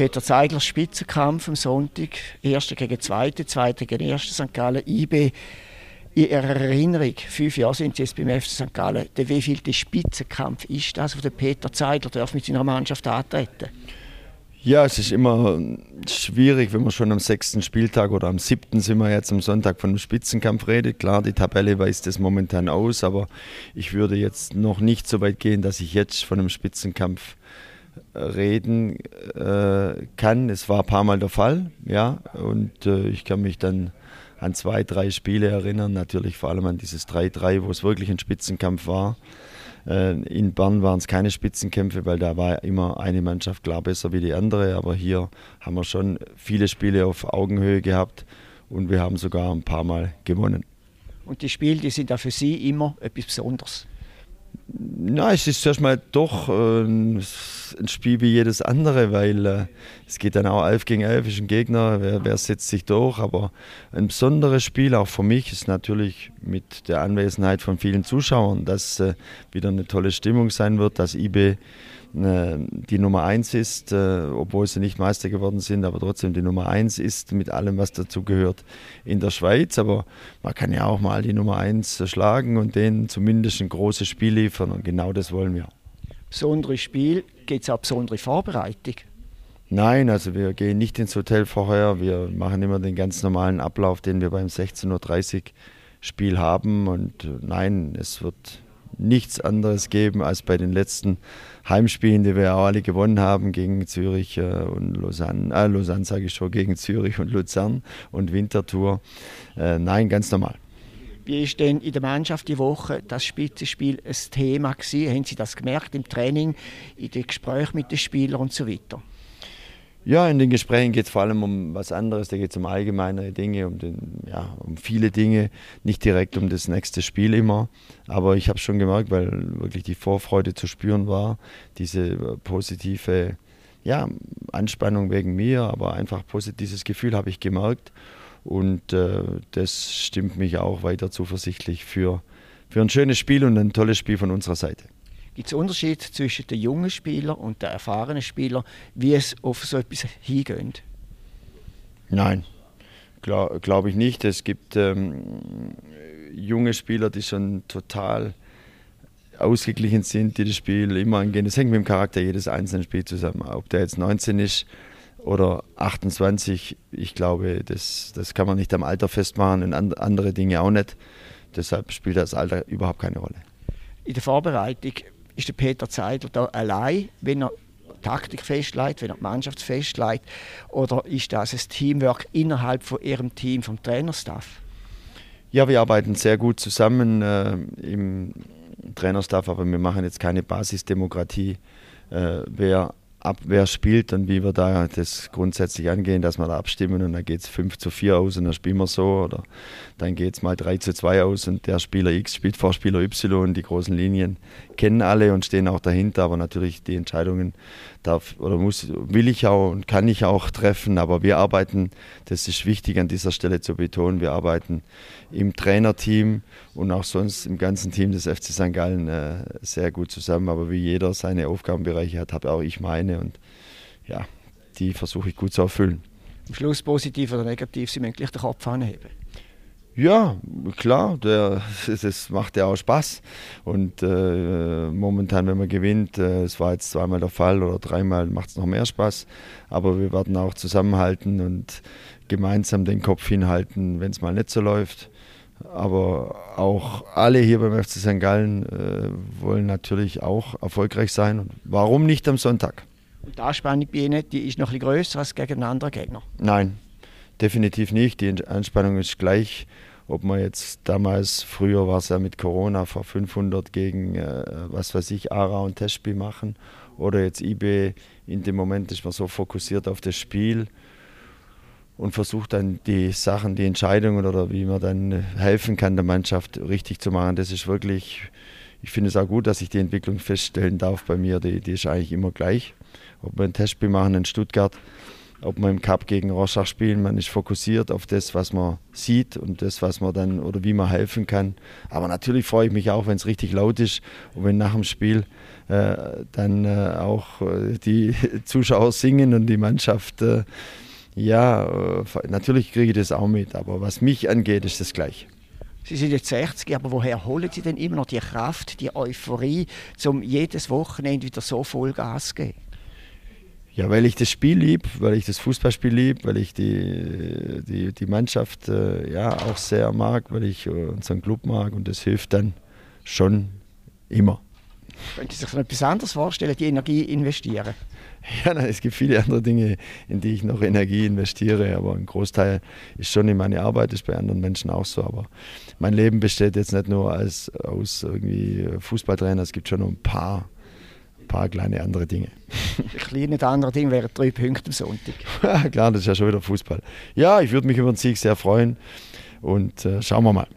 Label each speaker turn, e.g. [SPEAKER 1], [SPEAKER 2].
[SPEAKER 1] Peter Zeiglers Spitzenkampf am Sonntag, Erster gegen Zweite, Zweite gegen Erster St. Gallen, IB. In Ihrer Erinnerung, fünf Jahre sind Sie jetzt beim FC St. Gallen, der wievielte Spitzenkampf ist das, wo der Peter Zeigler darf mit seiner Mannschaft antreten
[SPEAKER 2] ja, es ist immer schwierig, wenn man schon am sechsten Spieltag oder am siebten sind wir jetzt am Sonntag von einem Spitzenkampf redet. Klar, die Tabelle weist das momentan aus, aber ich würde jetzt noch nicht so weit gehen, dass ich jetzt von einem Spitzenkampf reden äh, kann. Es war ein paar Mal der Fall, ja, und äh, ich kann mich dann an zwei, drei Spiele erinnern, natürlich vor allem an dieses 3-3, wo es wirklich ein Spitzenkampf war. Äh, in Bern waren es keine Spitzenkämpfe, weil da war immer eine Mannschaft klar besser wie die andere. Aber hier haben wir schon viele Spiele auf Augenhöhe gehabt und wir haben sogar ein paar Mal gewonnen.
[SPEAKER 1] Und die Spiele, die sind da für Sie immer etwas Besonderes?
[SPEAKER 2] Na, es ist erstmal doch äh, ein Spiel wie jedes andere, weil äh, es geht dann auch 11 gegen 11, ist ein Gegner, wer, wer, setzt sich durch. Aber ein besonderes Spiel, auch für mich, ist natürlich mit der Anwesenheit von vielen Zuschauern, dass äh, wieder eine tolle Stimmung sein wird, dass IB die Nummer eins ist, äh, obwohl sie nicht Meister geworden sind, aber trotzdem die Nummer eins ist mit allem, was dazu gehört in der Schweiz. Aber man kann ja auch mal die Nummer eins schlagen und denen zumindest ein großes Spiel liefern und genau das wollen wir.
[SPEAKER 1] Besonderes Spiel, gibt es auch besondere Vorbereitung?
[SPEAKER 2] Nein, also wir gehen nicht ins Hotel vorher. Wir machen immer den ganz normalen Ablauf, den wir beim 16.30 Uhr Spiel haben. Und äh, nein, es wird nichts anderes geben als bei den letzten Heimspielen, die wir auch alle gewonnen haben gegen Zürich äh, und Lausanne. Äh, Lausanne sage ich schon, gegen Zürich und Luzern und Winterthur. Äh, nein, ganz normal.
[SPEAKER 1] Wie ist denn in der Mannschaft die Woche das Spitzenspiel ein Thema gewesen? Haben Sie das gemerkt im Training, in den Gesprächen mit den Spielern und so weiter?
[SPEAKER 2] Ja, in den Gesprächen geht es vor allem um was anderes. Da geht es um allgemeinere Dinge, um, den, ja, um viele Dinge, nicht direkt um das nächste Spiel immer. Aber ich habe schon gemerkt, weil wirklich die Vorfreude zu spüren war, diese positive ja, Anspannung wegen mir, aber einfach positives Gefühl habe ich gemerkt. Und äh, das stimmt mich auch weiter zuversichtlich für, für ein schönes Spiel und ein tolles Spiel von unserer Seite.
[SPEAKER 1] Gibt es Unterschied zwischen den jungen Spielern und den erfahrenen Spielern, wie es auf so etwas hingeht?
[SPEAKER 2] Nein, glaube glaub ich nicht. Es gibt ähm, junge Spieler, die schon total ausgeglichen sind, die das Spiel immer angehen. Das hängt mit dem Charakter jedes einzelnen Spiels zusammen. Ob der jetzt 19 ist oder 28, ich glaube, das, das kann man nicht am Alter festmachen und andere Dinge auch nicht. Deshalb spielt das Alter überhaupt keine Rolle.
[SPEAKER 1] In der Vorbereitung ist der Peter Zeidler da allein, wenn er Taktik festlegt, wenn er die Mannschaft festlegt? Oder ist das ein Teamwork innerhalb von Ihrem Team, vom Trainerstaff?
[SPEAKER 2] Ja, wir arbeiten sehr gut zusammen äh, im Trainerstaff, aber wir machen jetzt keine Basisdemokratie. Äh, wer Abwehr spielt und wie wir da das grundsätzlich angehen, dass wir da abstimmen und dann geht es 5 zu 4 aus und dann spielen wir so oder dann geht es mal 3 zu 2 aus und der Spieler X spielt vor Spieler Y. Die großen Linien kennen alle und stehen auch dahinter, aber natürlich die Entscheidungen darf oder muss, will ich auch und kann ich auch treffen, aber wir arbeiten, das ist wichtig an dieser Stelle zu betonen, wir arbeiten im Trainerteam und auch sonst im ganzen Team des FC St. Gallen äh, sehr gut zusammen, aber wie jeder seine Aufgabenbereiche hat, habe auch ich meine und ja, die versuche ich gut zu erfüllen.
[SPEAKER 1] Am Schluss positiv oder negativ, Sie müssen gleich den Kopf anheben.
[SPEAKER 2] Ja, klar, der, das macht ja auch Spaß. Und äh, momentan, wenn man gewinnt, äh, es war jetzt zweimal der Fall oder dreimal, macht es noch mehr Spaß. Aber wir werden auch zusammenhalten und gemeinsam den Kopf hinhalten, wenn es mal nicht so läuft. Aber auch alle hier beim FC St. Gallen äh, wollen natürlich auch erfolgreich sein. Und warum nicht am Sonntag?
[SPEAKER 1] Und die Anspannung bei Ihnen, die ist noch ein bisschen größer als gegen einen anderen Gegner?
[SPEAKER 2] Nein, definitiv nicht. Die Anspannung ist gleich. Ob man jetzt damals, früher war es ja mit Corona vor 500 gegen, äh, was weiß ich, Ara und Testspiel machen oder jetzt IB, in dem Moment ist man so fokussiert auf das Spiel und versucht dann die Sachen, die Entscheidungen oder wie man dann helfen kann, der Mannschaft richtig zu machen. Das ist wirklich, ich finde es auch gut, dass ich die Entwicklung feststellen darf bei mir, die, die ist eigentlich immer gleich. Ob wir ein Testspiel machen in Stuttgart ob man im Cup gegen Rorschach spielen, man ist fokussiert auf das, was man sieht und das, was man dann oder wie man helfen kann. Aber natürlich freue ich mich auch, wenn es richtig laut ist und wenn nach dem Spiel äh, dann äh, auch äh, die Zuschauer singen und die Mannschaft, äh, ja, äh, natürlich kriege ich das auch mit. Aber was mich angeht, ist das gleich.
[SPEAKER 1] Sie sind jetzt 60, aber woher holen Sie denn immer noch die Kraft, die Euphorie, um jedes Wochenende wieder so voll Gas zu geben?
[SPEAKER 2] Ja, weil ich das Spiel lieb, weil ich das Fußballspiel lieb, weil ich die, die, die Mannschaft äh, ja, auch sehr mag, weil ich äh, unseren Club mag und das hilft dann schon immer.
[SPEAKER 1] Können Sie sich noch etwas anderes vorstellen, die Energie investieren?
[SPEAKER 2] Ja, nein, es gibt viele andere Dinge, in die ich noch Energie investiere, aber ein Großteil ist schon in meine Arbeit, ist bei anderen Menschen auch so. Aber mein Leben besteht jetzt nicht nur als, aus irgendwie Fußballtrainer, es gibt schon noch ein paar paar kleine andere Dinge.
[SPEAKER 1] Kleine andere Dinge wären drei Punkte am Sonntag.
[SPEAKER 2] Klar, das ist ja schon wieder Fußball. Ja, ich würde mich über den Sieg sehr freuen und äh, schauen wir mal.